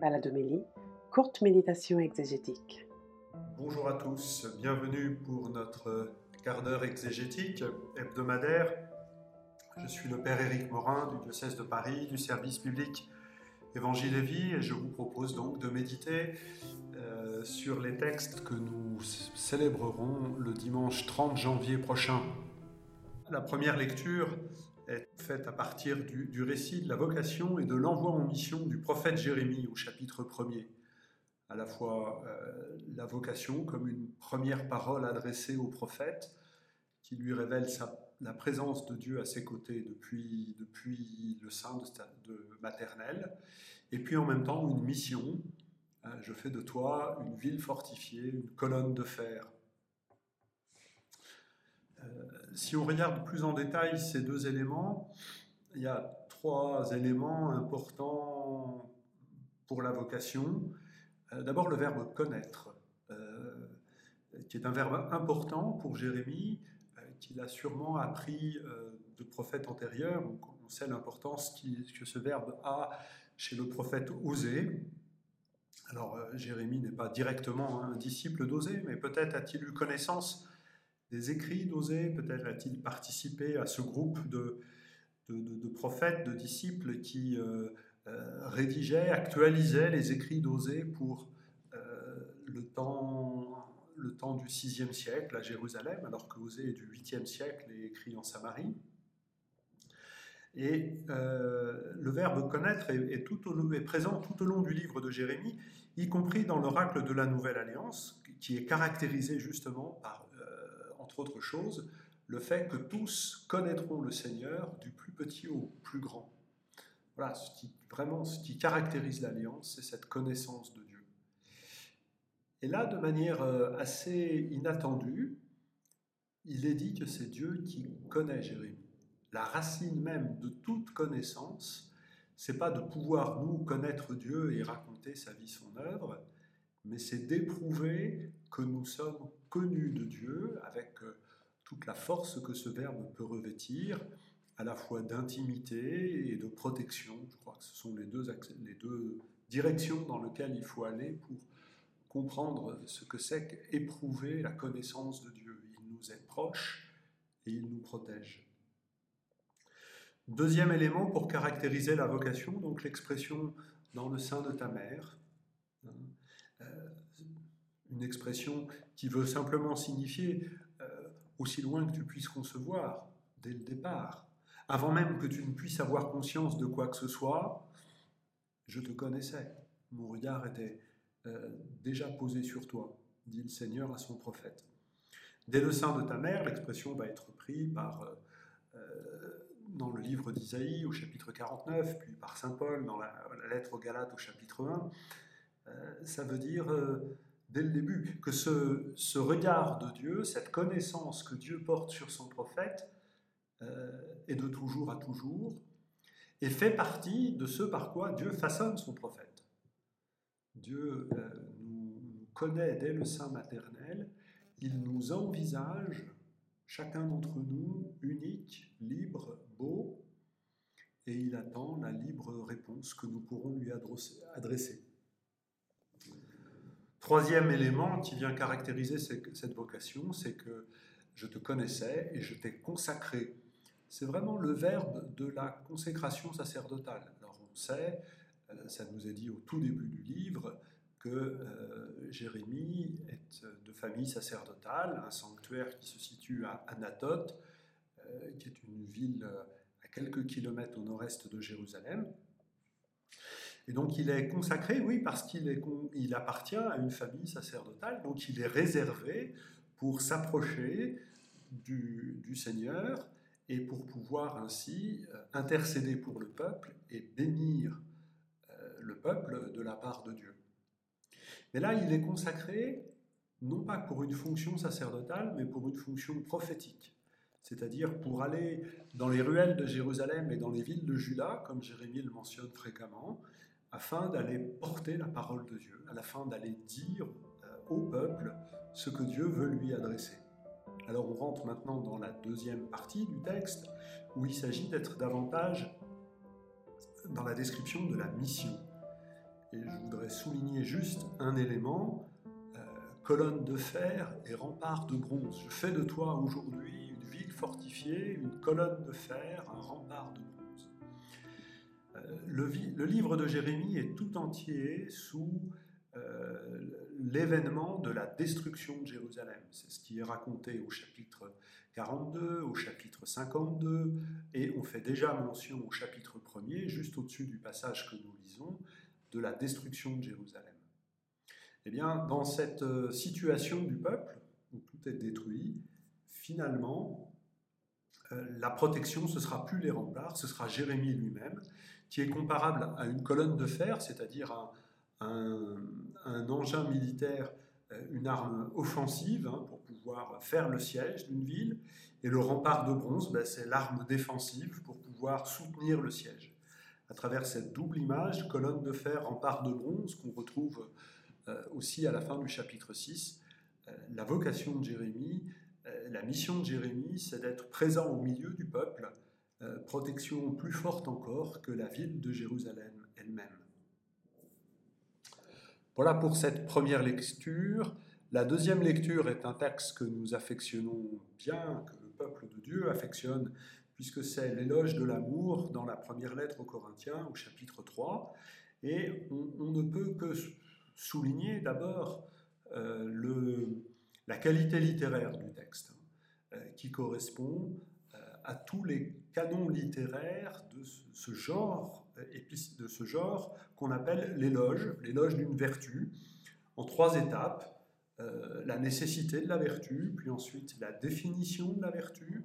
Baladomélie, courte méditation exégétique. Bonjour à tous, bienvenue pour notre quart d'heure exégétique hebdomadaire. Je suis le Père Éric Morin du diocèse de Paris, du service public Évangile et Vie, et je vous propose donc de méditer euh, sur les textes que nous célébrerons le dimanche 30 janvier prochain. La première lecture est faite à partir du, récit de la vocation et de l'envoi en mission du prophète Jérémie au chapitre 1er. À la fois euh, la vocation comme une première parole adressée au prophète qui lui révèle la présence de Dieu à ses côtés depuis, depuis le sein de, maternelle, et puis en même temps une mission. Hein, je fais de toi une ville fortifiée, une colonne de fer. Euh, si on regarde plus en détail ces deux éléments, il y a trois éléments importants pour la vocation. Euh, d'abord le verbe connaître, euh, qui est un verbe important pour Jérémie, qu'il a sûrement appris de prophètes antérieurs. on sait l'importance que ce verbe a chez le prophète Osée. Alors Jérémie n'est pas directement un disciple d'Osée, mais peut-être a-t-il eu connaissance des écrits d'Osée Peut-être a-t-il participé à ce groupe de, prophètes, de disciples qui euh, euh, rédigeaient, actualisaient les écrits d'Osée pour euh, le, temps, du VIe siècle à Jérusalem, alors que Osée est du 8e siècle et écrit en Samarie. Et le verbe connaître est, est, présent tout au long du livre de Jérémie, y compris dans l'oracle de la Nouvelle Alliance, qui est caractérisé justement par entre autres choses, le fait que tous connaîtront le Seigneur du plus petit au plus grand. Voilà, ce qui, vraiment ce qui caractérise l'alliance, c'est cette connaissance de Dieu. Et là, de manière euh, assez inattendue, il est dit que c'est Dieu qui connaît Jérémie. La racine même de toute connaissance, c'est pas de pouvoir nous connaître Dieu et raconter sa vie, son œuvre, mais c'est d'éprouver que nous sommes connus de Dieu avec euh, toute la force que ce verbe peut revêtir, à la fois d'intimité et de protection. Je crois que ce sont les deux, les deux directions dans lesquelles il faut aller pour comprendre ce que c'est qu'éprouver la connaissance de Dieu. Il nous est proche et il nous protège. Deuxième élément pour caractériser la vocation, donc l'expression dans le sein de ta mère. Hein, euh, une expression qui veut simplement signifier euh, aussi loin que tu puisses concevoir, dès le départ, avant même que tu ne puisses avoir conscience de quoi que ce soit, je te connaissais. Mon regard était euh, déjà posé sur toi, dit le Seigneur à son prophète. Dès le sein de ta mère, l'expression va être prise par, dans le livre d'Isaïe au chapitre 49, puis par Saint Paul dans la, lettre aux Galates au chapitre 1. Euh, ça veut dire euh, dès le début que ce, regard de Dieu, cette connaissance que Dieu porte sur son prophète, euh, est de toujours à toujours et fait partie de ce par quoi Dieu façonne son prophète. Dieu nous connaît dès le sein maternel, il nous envisage, chacun d'entre nous, unique, libre, beau, et il attend la libre réponse que nous pourrons lui adresser. Troisième élément qui vient caractériser cette vocation, c'est que je te connaissais et je t'ai consacré. C'est vraiment le verbe de la consécration sacerdotale. Alors on sait, euh, ça nous est dit au tout début du livre, que euh, Jérémie est de famille sacerdotale, un sanctuaire qui se situe à Anatote, euh, qui est une ville à quelques kilomètres au nord-est de Jérusalem. Et donc il est consacré, oui, parce qu'il il appartient à une famille sacerdotale, donc il est réservé pour s'approcher du, Seigneur et pour pouvoir ainsi euh, intercéder pour le peuple et bénir euh, le peuple de la part de Dieu. Mais là, il est consacré non pas pour une fonction sacerdotale, mais pour une fonction prophétique. C'est-à-dire pour aller dans les ruelles de Jérusalem et dans les villes de Juda, comme Jérémie le mentionne fréquemment, afin d'aller porter la parole de Dieu, à la fin d'aller dire euh, au peuple ce que Dieu veut lui adresser. Alors on rentre maintenant dans la deuxième partie du texte, où il s'agit d'être davantage dans la description de la mission. Et je voudrais souligner juste un élément, euh, colonne de fer et rempart de bronze. Je fais de toi aujourd'hui une ville fortifiée, une colonne de fer, un rempart de bronze. Euh, le, livre de Jérémie est tout entier sous euh, l'événement de la destruction de Jérusalem. C'est ce qui est raconté au chapitre 42, au chapitre 52, et on fait déjà mention au chapitre 1er, juste au-dessus du passage que nous lisons, de la destruction de Jérusalem. Eh bien, dans cette euh, situation du peuple, où tout est détruit, finalement, la protection, ce sera plus les remparts, ce sera Jérémie lui-même, qui est comparable à une colonne de fer, c'est-à-dire un, un, engin militaire, euh, une arme offensive hein, pour pouvoir faire le siège d'une ville, et le rempart de bronze, ben, c'est l'arme défensive pour pouvoir soutenir le siège. À travers cette double image, colonne de fer, rempart de bronze, qu'on retrouve euh, aussi à la fin du chapitre 6, euh, la vocation de Jérémie, la mission de Jérémie, c'est d'être présent au milieu du peuple, protection plus forte encore que la ville de Jérusalem elle-même. Voilà pour cette première lecture. La deuxième lecture est un texte que nous affectionnons bien, que le peuple de Dieu affectionne, puisque c'est l'éloge de l'amour dans la première lettre aux Corinthiens au chapitre 3. Et on, ne peut que souligner d'abord euh, la qualité littéraire du texte, euh, qui correspond euh, à tous les canons littéraires de ce genre de ce genre qu'on appelle l'éloge, l'éloge d'une vertu, en trois étapes. Euh, la nécessité de la vertu, puis ensuite la définition de la vertu,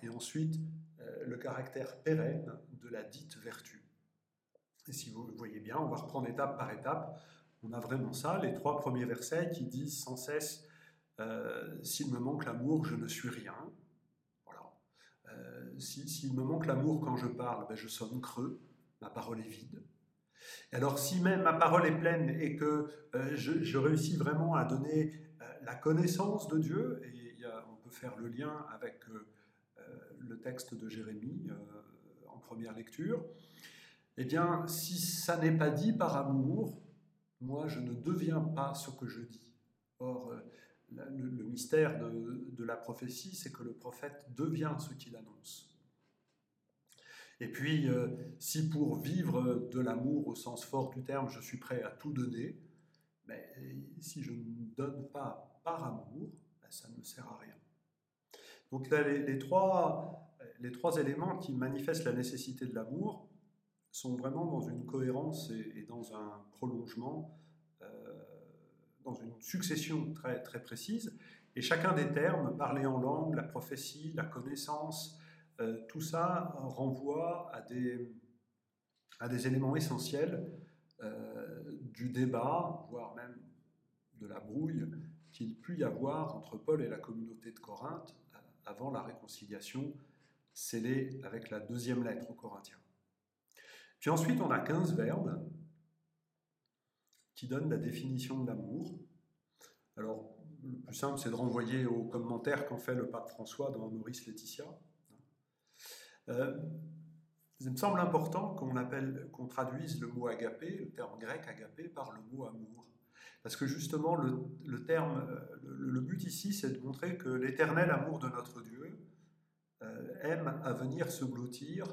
et ensuite euh, le caractère pérenne de la dite vertu. Et si vous voyez bien, on va reprendre étape par étape. On a vraiment ça, les trois premiers versets qui disent sans cesse euh, S'il me manque l'amour, je ne suis rien. S'il me manque l'amour quand je parle, ben, je sonne creux ma parole est vide. Alors si même ma parole est pleine et que euh, je, réussis vraiment à donner euh, la connaissance de Dieu, et on peut faire le lien avec euh, le texte de Jérémie en première lecture, eh bien si ça n'est pas dit par amour, moi je ne deviens pas ce que je dis. Or, le, mystère de la prophétie, c'est que le prophète devient ce qu'il annonce. Et puis, euh, si pour vivre de l'amour au sens fort du terme, je suis prêt à tout donner, mais si je ne donne pas par amour, ben, ça ne me sert à rien. Donc là, les, trois, éléments qui manifestent la nécessité de l'amour sont vraiment dans une cohérence et, dans un prolongement, dans une succession très, très précise. Et chacun des termes, parler en langue, la prophétie, la connaissance, euh, tout ça renvoie à des, à des éléments essentiels euh, du débat, voire même de la brouille qu'il put y avoir entre Paul et la communauté de Corinthe euh, avant la réconciliation scellée avec la deuxième lettre aux Corinthiens. Puis ensuite, on a 15 verbes qui donnent la définition de l'amour. Alors, le plus simple, c'est de renvoyer aux commentaires qu'en fait le pape François dans Maurice Laetitia. Euh, il me semble important qu'on appelle, qu'on traduise le mot agapé, le terme grec agapé, par le mot amour. Parce que justement, le, terme, euh, le, but ici, c'est de montrer que l'éternel amour de notre Dieu euh, aime à venir se blottir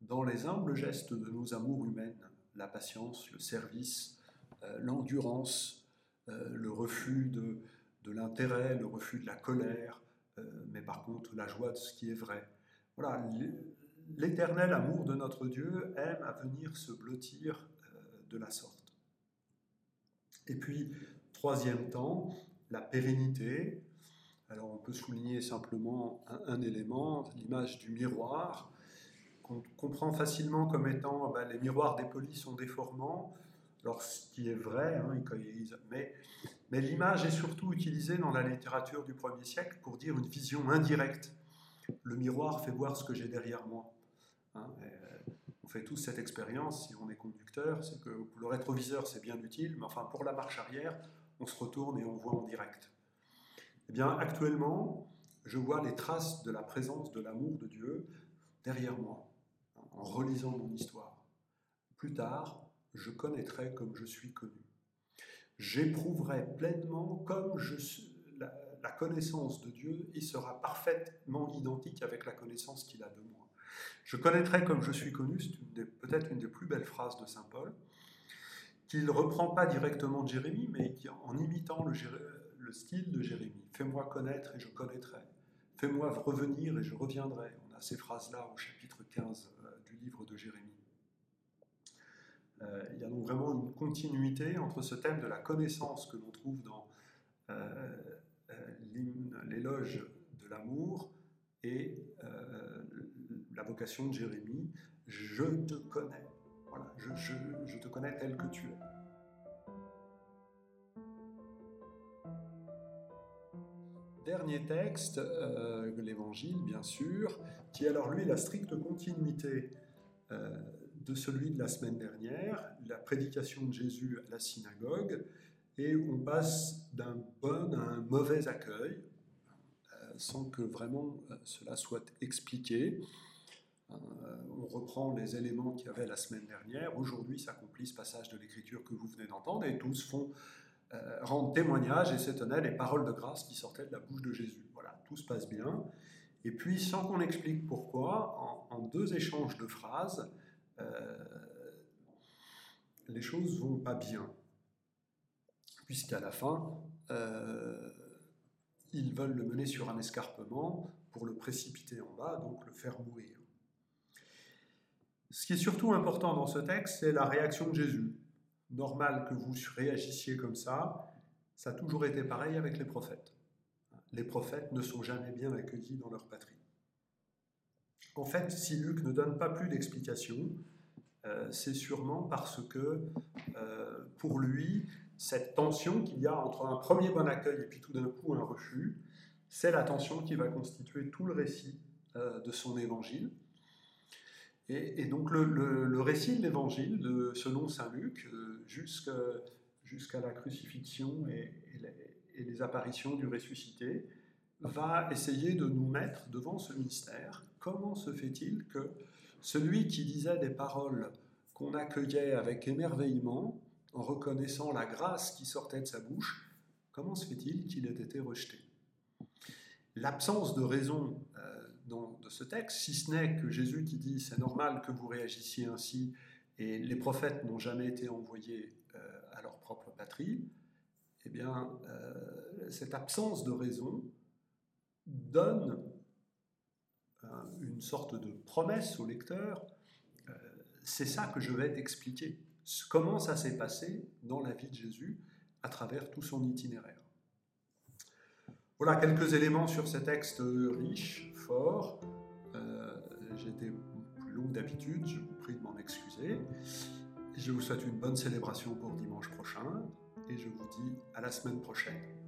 dans les humbles gestes de nos amours humaines, la patience, le service, l'endurance, le refus de, de l'intérêt, le refus de la colère, mais par contre la joie de ce qui est vrai. Voilà, l'éternel amour de notre Dieu aime à venir se blottir euh, de la sorte. Et puis, troisième temps, la pérennité. Alors on peut souligner simplement un, élément, l'image du miroir, qu'on comprend facilement comme étant ben, les miroirs dépolis sont déformants, alors ce qui est vrai, hein, mais, mais l'image est surtout utilisée dans la littérature du 1er siècle pour dire une vision indirecte le miroir fait voir ce que j'ai derrière moi. Hein, euh, on fait tous cette expérience si on est conducteur, c'est que le rétroviseur c'est bien utile, mais enfin pour la marche arrière, on se retourne et on voit en direct. Eh bien, actuellement, je vois les traces de la présence de l'amour de Dieu derrière moi, en relisant mon histoire. Plus tard, je connaîtrai comme je suis connu. J'éprouverai pleinement comme je suis, la, connaissance de Dieu et sera parfaitement identique avec la connaissance qu'il a de moi. Je connaîtrai comme je suis connu, c'est peut-être une des plus belles phrases de Saint Paul, qu'il ne reprend pas directement de Jérémie, mais en imitant le, le style de Jérémie. Fais-moi connaître et je connaîtrai. Fais-moi revenir et je reviendrai. On a ces phrases-là au chapitre 15 euh, du livre de Jérémie. Euh, il y a donc vraiment une continuité entre ce thème de la connaissance que l'on trouve dans euh, l'éloge de l'amour et la vocation de Jérémie, je te connais. Voilà, je, te connais tel que tu es. Dernier texte, euh, l'Évangile, bien sûr, qui alors lui la stricte continuité euh, de celui de la semaine dernière, la prédication de Jésus à la synagogue, et on passe d'un bon à un mauvais accueil, euh, sans que vraiment cela soit expliqué. on reprend les éléments qu'il y avait la semaine dernière. Aujourd'hui s'accomplit ce passage de l'Écriture que vous venez d'entendre, et tous font euh, rendre témoignage et s'étonnaient les paroles de grâce qui sortaient de la bouche de Jésus. Voilà, tout se passe bien. Et puis, sans qu'on explique pourquoi, en, deux échanges de phrases, euh, les choses vont pas bien. Puisqu'à la fin, euh, ils veulent le mener sur un escarpement pour le précipiter en bas, donc le faire mourir. Ce qui est surtout important dans ce texte, c'est la réaction de Jésus normal que vous réagissiez comme ça. Ça a toujours été pareil avec les prophètes. Les prophètes ne sont jamais bien accueillis dans leur patrie. En fait, si Luc ne donne pas plus d'explications, euh, c'est sûrement parce que euh, pour lui, cette tension qu'il y a entre un premier bon accueil et puis tout d'un coup un refus, c'est la tension qui va constituer tout le récit euh, de son évangile. Et, donc le, récit de l'évangile, selon saint Luc, jusqu'à la crucifixion et, les, apparitions du ressuscité, va essayer de nous mettre devant ce mystère. Comment se fait-il que celui qui disait des paroles qu'on accueillait avec émerveillement, en reconnaissant la grâce qui sortait de sa bouche, comment se fait-il qu'il ait été rejeté? L'absence de raison de ce texte, si ce n'est que Jésus qui dit c'est normal que vous réagissiez ainsi, et les prophètes n'ont jamais été envoyés euh, à leur propre patrie, eh bien, euh, cette absence de raison donne euh, une sorte de promesse au lecteur. c'est ça que je vais t'expliquer. Comment ça s'est passé dans la vie de Jésus à travers tout son itinéraire. Voilà quelques éléments sur ce texte riche, fort. Euh, été plus long d'habitude, je vous prie de m'en excuser. Je vous souhaite une bonne célébration pour dimanche prochain et je vous dis à la semaine prochaine.